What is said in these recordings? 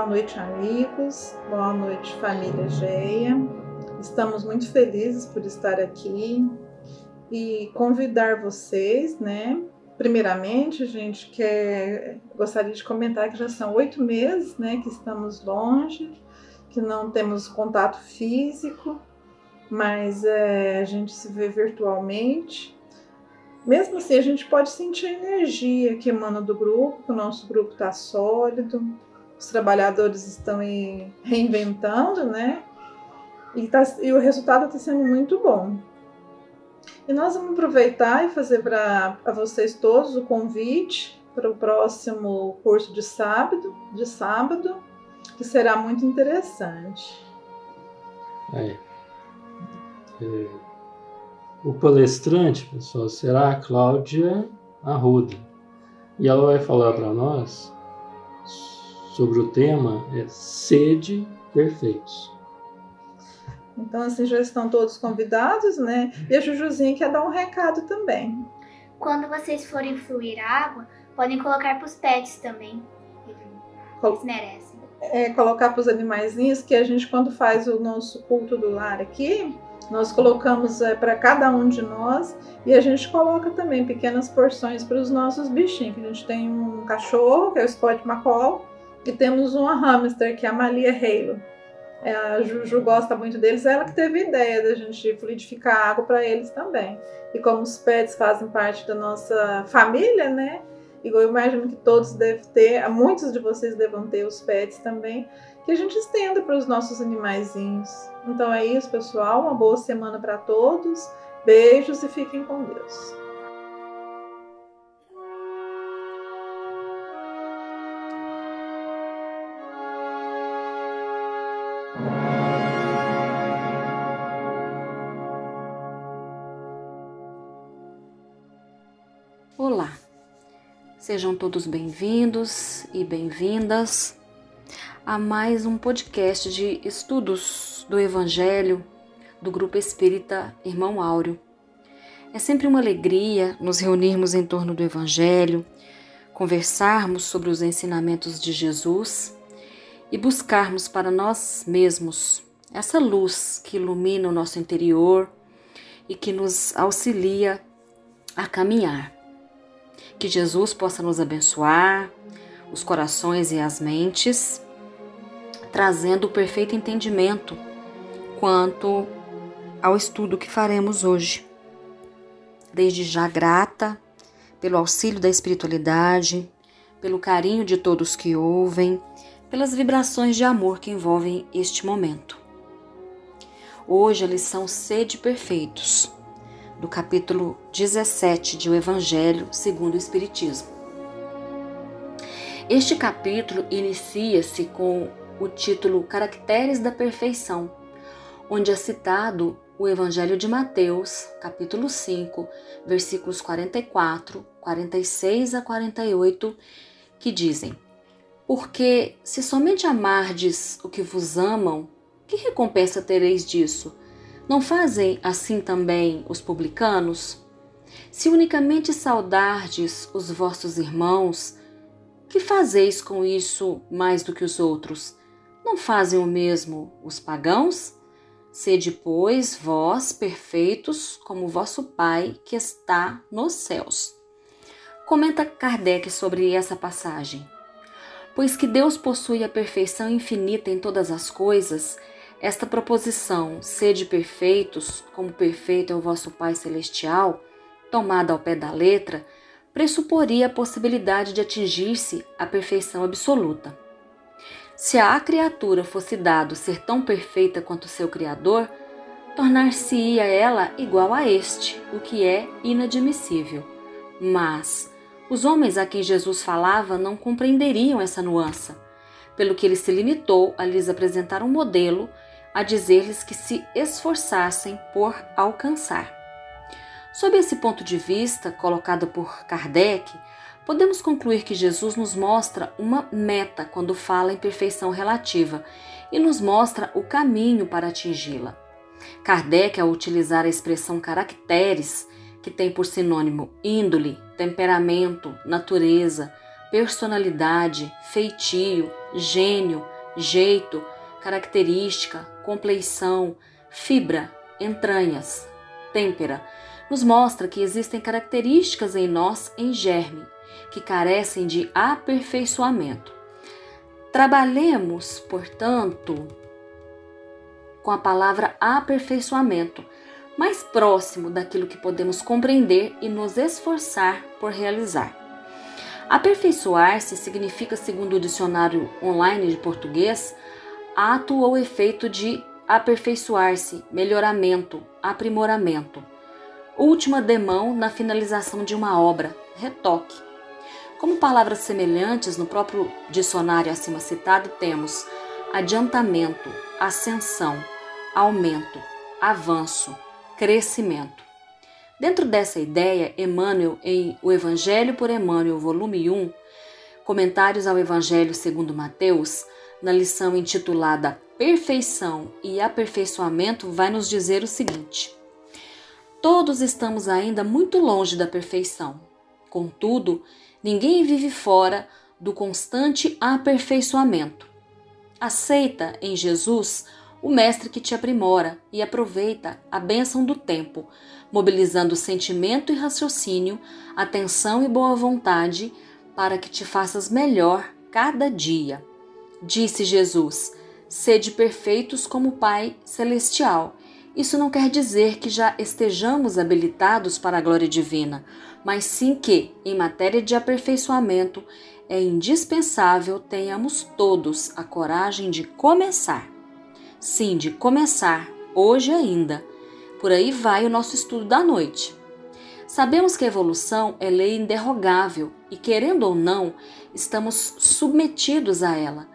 boa noite, amigos. Boa noite, família Geia. Estamos muito felizes por estar aqui e convidar vocês, né? Primeiramente, a gente quer, gostaria de comentar que já são oito meses, né, que estamos longe, que não temos contato físico, mas é, a gente se vê virtualmente. Mesmo assim, a gente pode sentir a energia que emana do grupo, o nosso grupo está sólido, os trabalhadores estão reinventando, né? E, tá, e o resultado está sendo muito bom. E nós vamos aproveitar e fazer para vocês todos o convite para o próximo curso de sábado, de sábado, que será muito interessante. É. É. O palestrante, pessoal, será a Cláudia Arruda. E ela vai falar para nós sobre o tema é sede perfeitos. Então, assim, já estão todos convidados, né? E a Jujuzinha quer dar um recado também. Quando vocês forem fluir água, podem colocar para os pets também. Eles merecem. É, colocar para os animaizinhos, que a gente, quando faz o nosso culto do lar aqui, nós colocamos é, para cada um de nós e a gente coloca também pequenas porções para os nossos bichinhos. A gente tem um cachorro, que é o Scott McCall, e temos uma hamster, que é a Malia Halo. É, a Juju gosta muito deles, ela que teve a ideia da gente fluidificar água para eles também. E como os pets fazem parte da nossa família, né? Igual eu imagino que todos devem ter, muitos de vocês devam ter os pets também, que a gente estenda para os nossos animaizinhos. Então é isso, pessoal. Uma boa semana para todos. Beijos e fiquem com Deus. Sejam todos bem-vindos e bem-vindas a mais um podcast de estudos do Evangelho do Grupo Espírita Irmão Áureo. É sempre uma alegria nos reunirmos em torno do Evangelho, conversarmos sobre os ensinamentos de Jesus e buscarmos para nós mesmos essa luz que ilumina o nosso interior e que nos auxilia a caminhar. Que Jesus possa nos abençoar, os corações e as mentes, trazendo o perfeito entendimento quanto ao estudo que faremos hoje. Desde já grata pelo auxílio da espiritualidade, pelo carinho de todos que ouvem, pelas vibrações de amor que envolvem este momento. Hoje a lição Sede Perfeitos do capítulo 17 de O Evangelho segundo o Espiritismo. Este capítulo inicia-se com o título Caracteres da Perfeição, onde é citado o Evangelho de Mateus, capítulo 5, versículos 44, 46 a 48, que dizem: Porque se somente amardes o que vos amam, que recompensa tereis disso? Não fazem assim também os publicanos? Se unicamente saudardes os vossos irmãos, que fazeis com isso mais do que os outros? Não fazem o mesmo os pagãos? Sede, pois, vós perfeitos, como vosso Pai que está nos céus. Comenta Kardec sobre essa passagem. Pois que Deus possui a perfeição infinita em todas as coisas, esta proposição, sede perfeitos, como perfeito é o vosso Pai Celestial, tomada ao pé da letra, pressuporia a possibilidade de atingir-se a perfeição absoluta. Se à criatura fosse dado ser tão perfeita quanto seu Criador, tornar-se-ia ela igual a este, o que é inadmissível. Mas os homens a quem Jesus falava não compreenderiam essa nuance, pelo que ele se limitou a lhes apresentar um modelo a dizer-lhes que se esforçassem por alcançar. Sob esse ponto de vista, colocado por Kardec, podemos concluir que Jesus nos mostra uma meta quando fala em perfeição relativa e nos mostra o caminho para atingi-la. Kardec, ao utilizar a expressão caracteres, que tem por sinônimo índole, temperamento, natureza, personalidade, feitio, gênio, jeito, característica, compleição, fibra, entranhas, têmpera, nos mostra que existem características em nós em germe que carecem de aperfeiçoamento. Trabalhemos, portanto, com a palavra aperfeiçoamento, mais próximo daquilo que podemos compreender e nos esforçar por realizar. Aperfeiçoar-se significa, segundo o dicionário online de português, ato ou efeito de aperfeiçoar-se, melhoramento, aprimoramento. Última demão na finalização de uma obra, retoque. Como palavras semelhantes no próprio dicionário acima citado, temos adiantamento, ascensão, aumento, avanço, crescimento. Dentro dessa ideia, Emmanuel, em O Evangelho por Emmanuel, volume 1, Comentários ao Evangelho segundo Mateus, na lição intitulada Perfeição e Aperfeiçoamento, vai nos dizer o seguinte: Todos estamos ainda muito longe da perfeição. Contudo, ninguém vive fora do constante aperfeiçoamento. Aceita em Jesus o mestre que te aprimora e aproveita a bênção do tempo, mobilizando sentimento e raciocínio, atenção e boa vontade para que te faças melhor cada dia. Disse Jesus: Sede perfeitos como o Pai Celestial. Isso não quer dizer que já estejamos habilitados para a glória divina, mas sim que, em matéria de aperfeiçoamento, é indispensável tenhamos todos a coragem de começar. Sim, de começar, hoje ainda. Por aí vai o nosso estudo da noite. Sabemos que a evolução é lei inderrogável e, querendo ou não, estamos submetidos a ela.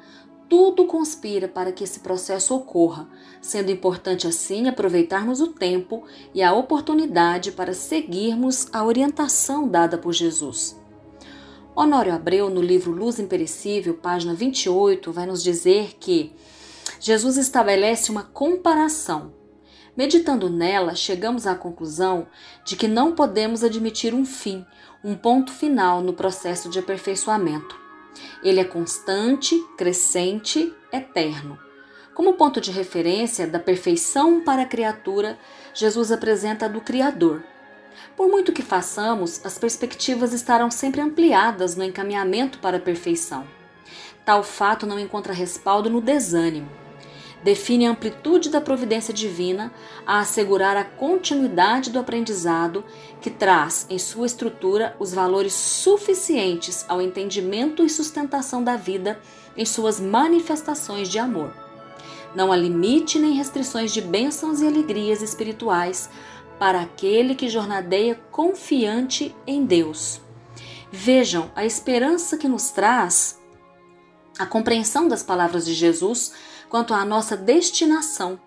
Tudo conspira para que esse processo ocorra, sendo importante assim aproveitarmos o tempo e a oportunidade para seguirmos a orientação dada por Jesus. Honório Abreu, no livro Luz Imperecível, página 28, vai nos dizer que Jesus estabelece uma comparação. Meditando nela, chegamos à conclusão de que não podemos admitir um fim, um ponto final no processo de aperfeiçoamento. Ele é constante, crescente, eterno. Como ponto de referência da perfeição para a criatura, Jesus apresenta a do Criador. Por muito que façamos, as perspectivas estarão sempre ampliadas no encaminhamento para a perfeição. Tal fato não encontra respaldo no desânimo define a amplitude da providência divina a assegurar a continuidade do aprendizado que traz em sua estrutura os valores suficientes ao entendimento e sustentação da vida em suas manifestações de amor. Não há limite nem restrições de bênçãos e alegrias espirituais para aquele que jornadeia confiante em Deus. Vejam a esperança que nos traz a compreensão das palavras de Jesus quanto à nossa destinação.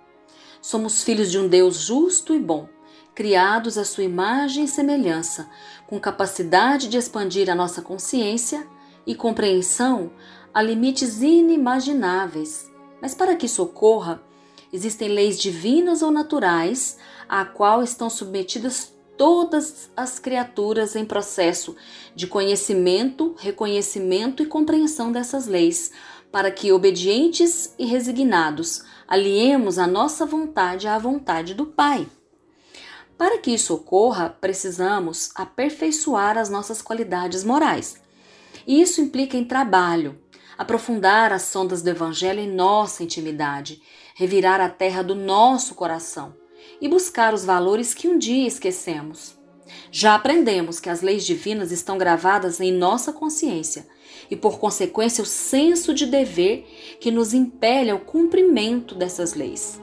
Somos filhos de um Deus justo e bom, criados à sua imagem e semelhança, com capacidade de expandir a nossa consciência e compreensão a limites inimagináveis. Mas para que isso ocorra, existem leis divinas ou naturais a qual estão submetidas todas as criaturas em processo de conhecimento, reconhecimento e compreensão dessas leis, para que, obedientes e resignados, aliemos a nossa vontade à vontade do Pai. Para que isso ocorra, precisamos aperfeiçoar as nossas qualidades morais. E isso implica em trabalho, aprofundar as sondas do Evangelho em nossa intimidade, revirar a terra do nosso coração e buscar os valores que um dia esquecemos. Já aprendemos que as leis divinas estão gravadas em nossa consciência e, por consequência, o senso de dever que nos impele ao cumprimento dessas leis.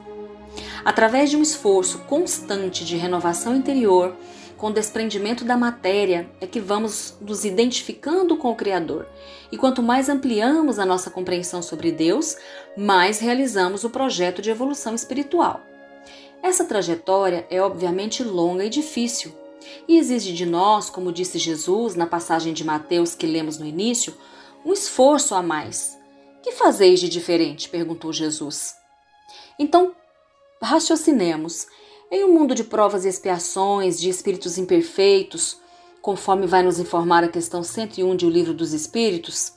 Através de um esforço constante de renovação interior, com desprendimento da matéria, é que vamos nos identificando com o Criador. E quanto mais ampliamos a nossa compreensão sobre Deus, mais realizamos o projeto de evolução espiritual. Essa trajetória é obviamente longa e difícil, e exige de nós, como disse Jesus na passagem de Mateus que lemos no início, um esforço a mais. Que fazeis de diferente? perguntou Jesus. Então, raciocinemos. Em um mundo de provas e expiações, de espíritos imperfeitos, conforme vai nos informar a questão 101 de O Livro dos Espíritos,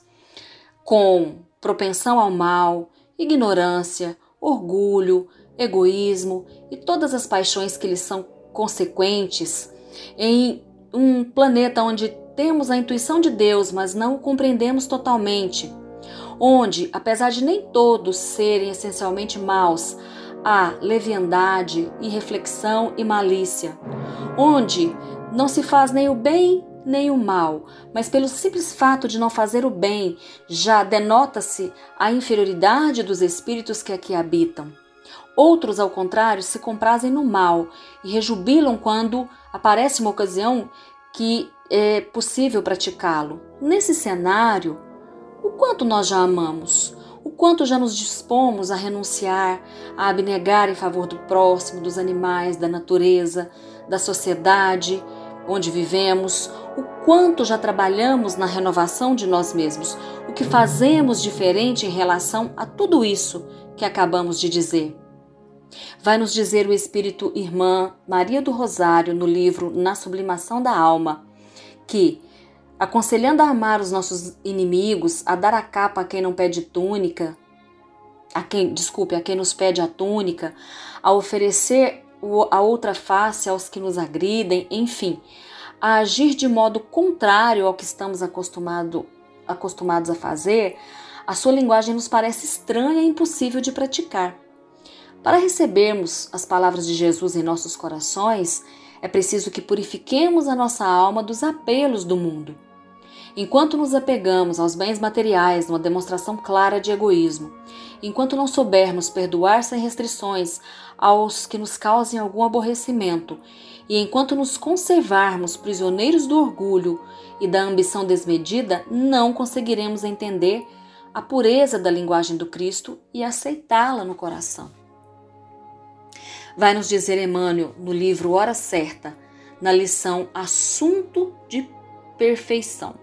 com propensão ao mal, ignorância, orgulho, egoísmo e todas as paixões que lhes são consequentes em um planeta onde temos a intuição de Deus, mas não o compreendemos totalmente, onde, apesar de nem todos serem essencialmente maus, há leviandade, irreflexão e malícia, onde não se faz nem o bem nem o mal, mas pelo simples fato de não fazer o bem, já denota-se a inferioridade dos espíritos que aqui habitam. Outros, ao contrário, se comprazem no mal e rejubilam quando aparece uma ocasião que é possível praticá-lo. Nesse cenário, o quanto nós já amamos, o quanto já nos dispomos a renunciar, a abnegar em favor do próximo, dos animais, da natureza, da sociedade onde vivemos, o quanto já trabalhamos na renovação de nós mesmos, o que fazemos diferente em relação a tudo isso que acabamos de dizer. Vai nos dizer o Espírito Irmã Maria do Rosário no livro Na Sublimação da Alma, que, aconselhando a amar os nossos inimigos, a dar a capa a quem não pede túnica, a quem, desculpe, a quem nos pede a túnica, a oferecer a outra face aos que nos agridem, enfim, a agir de modo contrário ao que estamos acostumado, acostumados a fazer, a sua linguagem nos parece estranha e impossível de praticar. Para recebermos as palavras de Jesus em nossos corações, é preciso que purifiquemos a nossa alma dos apelos do mundo. Enquanto nos apegamos aos bens materiais numa demonstração clara de egoísmo, enquanto não soubermos perdoar sem restrições aos que nos causem algum aborrecimento, e enquanto nos conservarmos prisioneiros do orgulho e da ambição desmedida, não conseguiremos entender a pureza da linguagem do Cristo e aceitá-la no coração. Vai nos dizer Emmanuel no livro Hora Certa, na lição Assunto de Perfeição.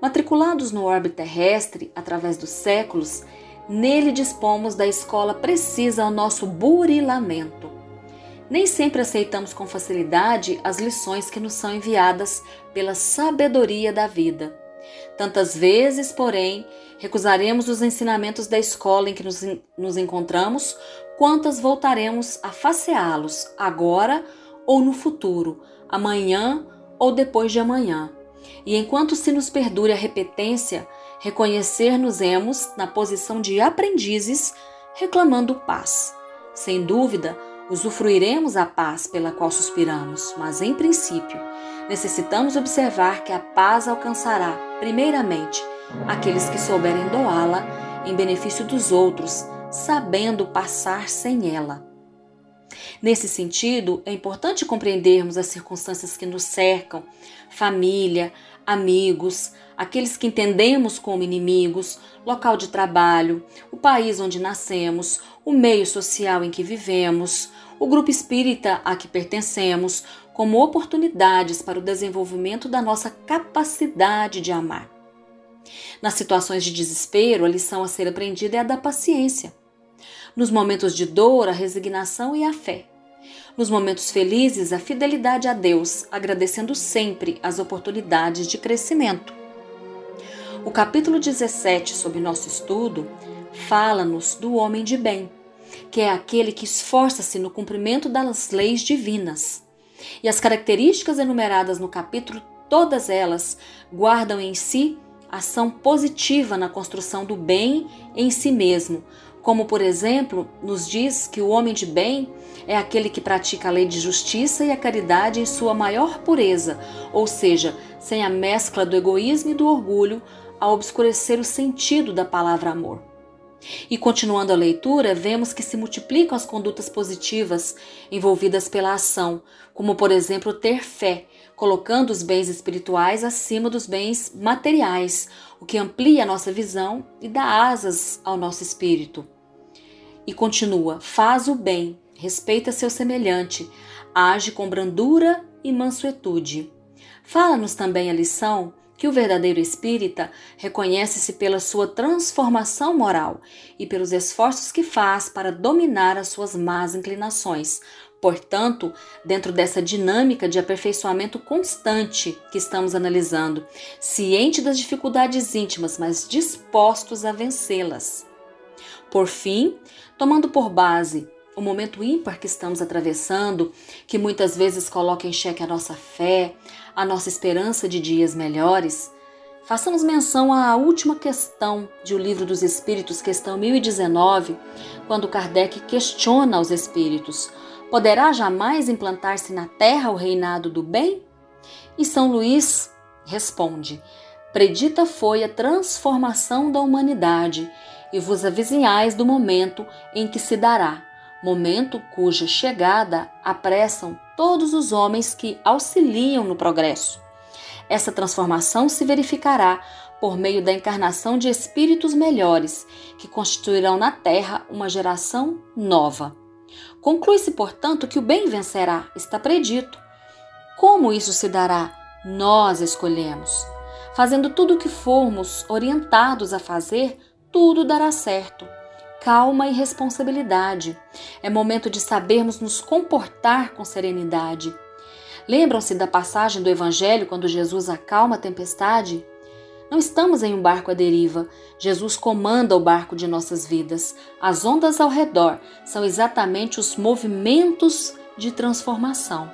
Matriculados no orbe terrestre através dos séculos, nele dispomos da escola precisa ao nosso burilamento. Nem sempre aceitamos com facilidade as lições que nos são enviadas pela sabedoria da vida. Tantas vezes, porém, recusaremos os ensinamentos da escola em que nos, nos encontramos, quantas voltaremos a faceá-los, agora ou no futuro, amanhã ou depois de amanhã. E enquanto se nos perdure a repetência, reconhecer-nos-emos na posição de aprendizes, reclamando paz. Sem dúvida, usufruiremos a paz pela qual suspiramos, mas em princípio, necessitamos observar que a paz alcançará, primeiramente, aqueles que souberem doá-la em benefício dos outros, sabendo passar sem ela. Nesse sentido, é importante compreendermos as circunstâncias que nos cercam, família, amigos, aqueles que entendemos como inimigos, local de trabalho, o país onde nascemos, o meio social em que vivemos, o grupo espírita a que pertencemos, como oportunidades para o desenvolvimento da nossa capacidade de amar. Nas situações de desespero, a lição a ser aprendida é a da paciência. Nos momentos de dor, a resignação e a fé. Nos momentos felizes, a fidelidade a Deus, agradecendo sempre as oportunidades de crescimento. O capítulo 17 sobre nosso estudo fala-nos do homem de bem, que é aquele que esforça-se no cumprimento das leis divinas. E as características enumeradas no capítulo, todas elas guardam em si ação positiva na construção do bem em si mesmo, como por exemplo, nos diz que o homem de bem é aquele que pratica a lei de justiça e a caridade em sua maior pureza, ou seja, sem a mescla do egoísmo e do orgulho a obscurecer o sentido da palavra amor. E continuando a leitura, vemos que se multiplicam as condutas positivas envolvidas pela ação, como por exemplo ter fé, colocando os bens espirituais acima dos bens materiais, o que amplia a nossa visão e dá asas ao nosso espírito. E continua: faz o bem, respeita seu semelhante, age com brandura e mansuetude. Fala-nos também a lição que o verdadeiro espírita reconhece-se pela sua transformação moral e pelos esforços que faz para dominar as suas más inclinações, Portanto, dentro dessa dinâmica de aperfeiçoamento constante que estamos analisando, ciente das dificuldades íntimas, mas dispostos a vencê-las. Por fim, tomando por base o momento ímpar que estamos atravessando, que muitas vezes coloca em xeque a nossa fé, a nossa esperança de dias melhores, façamos menção à última questão de O Livro dos Espíritos, questão 1019, quando Kardec questiona os espíritos Poderá jamais implantar-se na terra o reinado do bem? E São Luís responde: Predita foi a transformação da humanidade, e vos avizinhais do momento em que se dará, momento cuja chegada apressam todos os homens que auxiliam no progresso. Essa transformação se verificará por meio da encarnação de espíritos melhores, que constituirão na Terra uma geração nova. Conclui-se, portanto, que o bem vencerá, está predito. Como isso se dará? Nós escolhemos. Fazendo tudo o que formos orientados a fazer, tudo dará certo. Calma e responsabilidade. É momento de sabermos nos comportar com serenidade. Lembram-se da passagem do Evangelho quando Jesus acalma a tempestade? Não estamos em um barco à deriva. Jesus comanda o barco de nossas vidas. As ondas ao redor são exatamente os movimentos de transformação.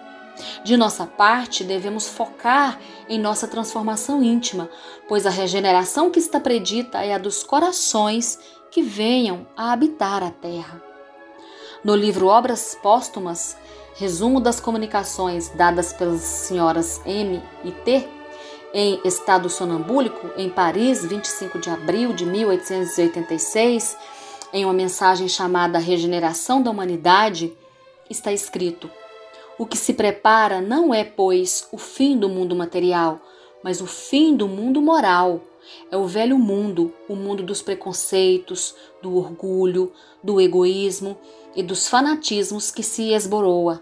De nossa parte, devemos focar em nossa transformação íntima, pois a regeneração que está predita é a dos corações que venham a habitar a terra. No livro Obras Póstumas, resumo das comunicações dadas pelas senhoras M e T, em estado sonambúlico, em Paris, 25 de abril de 1886, em uma mensagem chamada Regeneração da Humanidade, está escrito: O que se prepara não é, pois, o fim do mundo material, mas o fim do mundo moral. É o velho mundo, o mundo dos preconceitos, do orgulho, do egoísmo e dos fanatismos que se esboroa.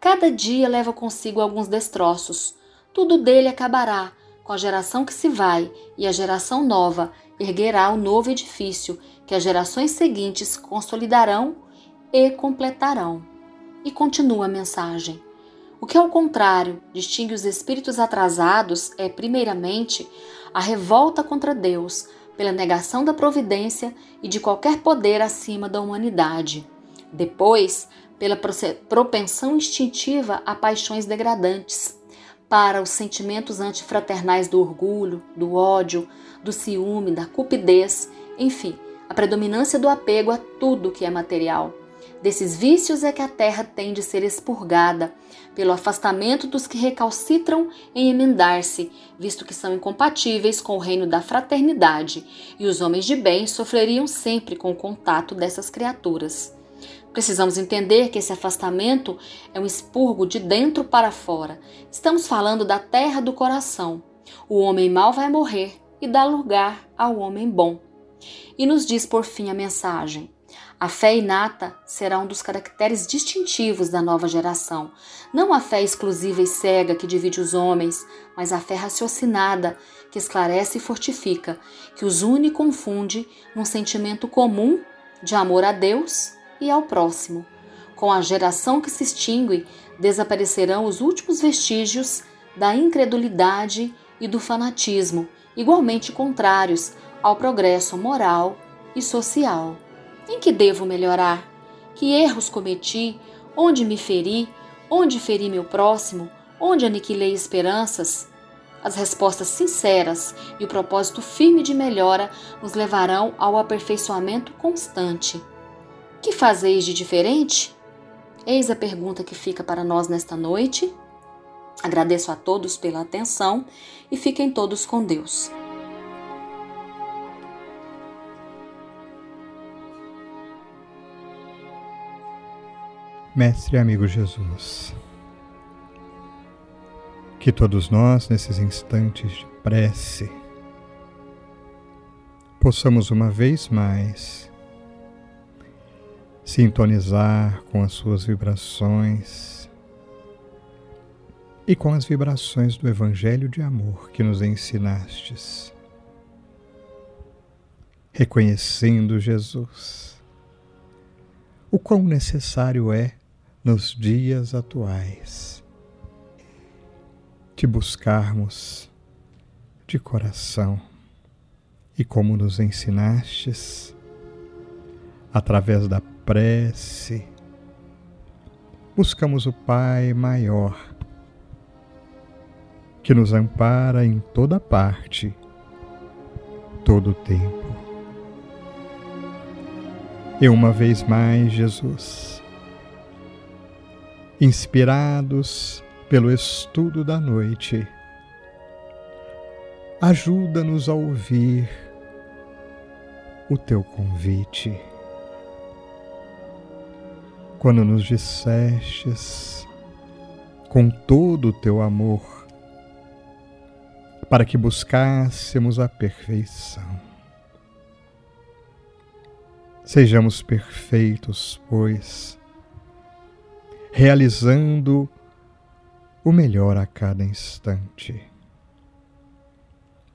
Cada dia leva consigo alguns destroços tudo dele acabará, com a geração que se vai, e a geração nova erguerá o novo edifício que as gerações seguintes consolidarão e completarão. E continua a mensagem. O que, ao contrário, distingue os espíritos atrasados é, primeiramente, a revolta contra Deus, pela negação da providência e de qualquer poder acima da humanidade. Depois, pela propensão instintiva a paixões degradantes para os sentimentos antifraternais do orgulho, do ódio, do ciúme, da cupidez, enfim, a predominância do apego a tudo que é material. Desses vícios é que a terra tem de ser expurgada, pelo afastamento dos que recalcitram em emendar-se, visto que são incompatíveis com o reino da fraternidade, e os homens de bem sofreriam sempre com o contato dessas criaturas. Precisamos entender que esse afastamento é um expurgo de dentro para fora. Estamos falando da terra do coração. O homem mau vai morrer e dá lugar ao homem bom. E nos diz por fim a mensagem: a fé inata será um dos caracteres distintivos da nova geração. Não a fé exclusiva e cega que divide os homens, mas a fé raciocinada que esclarece e fortifica, que os une e confunde num sentimento comum de amor a Deus e ao próximo. Com a geração que se extingue, desaparecerão os últimos vestígios da incredulidade e do fanatismo, igualmente contrários ao progresso moral e social. Em que devo melhorar? Que erros cometi? Onde me feri? Onde feri meu próximo? Onde aniquilei esperanças? As respostas sinceras e o propósito firme de melhora nos levarão ao aperfeiçoamento constante. Que fazeis de diferente? Eis a pergunta que fica para nós nesta noite. Agradeço a todos pela atenção e fiquem todos com Deus. Mestre e amigo Jesus, que todos nós, nesses instantes de prece, possamos uma vez mais sintonizar com as suas vibrações e com as vibrações do Evangelho de amor que nos ensinastes. Reconhecendo, Jesus, o quão necessário é nos dias atuais, te buscarmos de coração e como nos ensinastes, através da prece, buscamos o Pai maior, que nos ampara em toda parte, todo o tempo. E uma vez mais, Jesus, inspirados pelo estudo da noite, ajuda-nos a ouvir o teu convite. Quando nos dissestes com todo o teu amor para que buscássemos a perfeição. Sejamos perfeitos, pois, realizando o melhor a cada instante.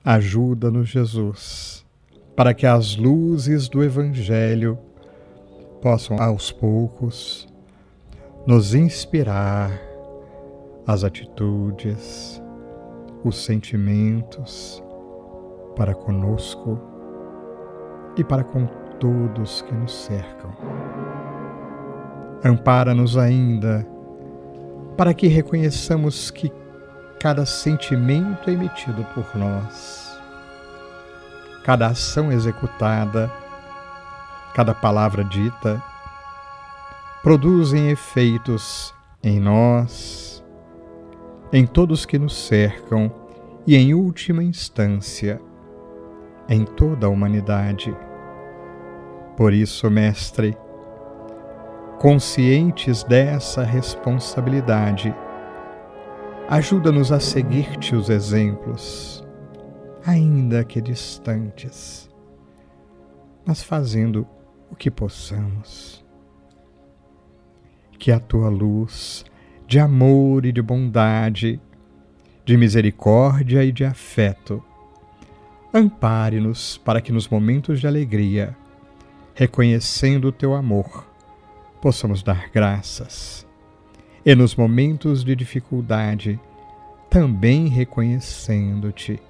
Ajuda-nos, Jesus, para que as luzes do Evangelho possam, aos poucos, nos inspirar as atitudes, os sentimentos para conosco e para com todos que nos cercam. Ampara-nos ainda para que reconheçamos que cada sentimento emitido por nós, cada ação executada, cada palavra dita, produzem efeitos em nós, em todos que nos cercam e, em última instância, em toda a humanidade. Por isso, Mestre, conscientes dessa responsabilidade, Ajuda-nos a seguir-te os exemplos, ainda que distantes, mas fazendo o que possamos. Que a tua luz de amor e de bondade, de misericórdia e de afeto, ampare-nos para que nos momentos de alegria, reconhecendo o teu amor, possamos dar graças e nos momentos de dificuldade, também reconhecendo-te,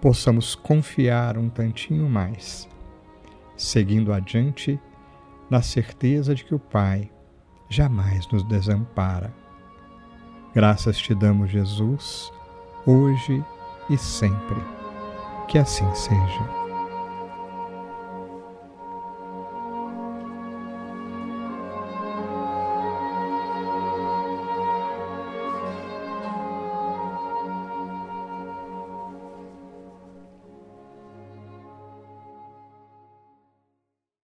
possamos confiar um tantinho mais, seguindo adiante na certeza de que o Pai jamais nos desampara. Graças te damos, Jesus, hoje e sempre. Que assim seja.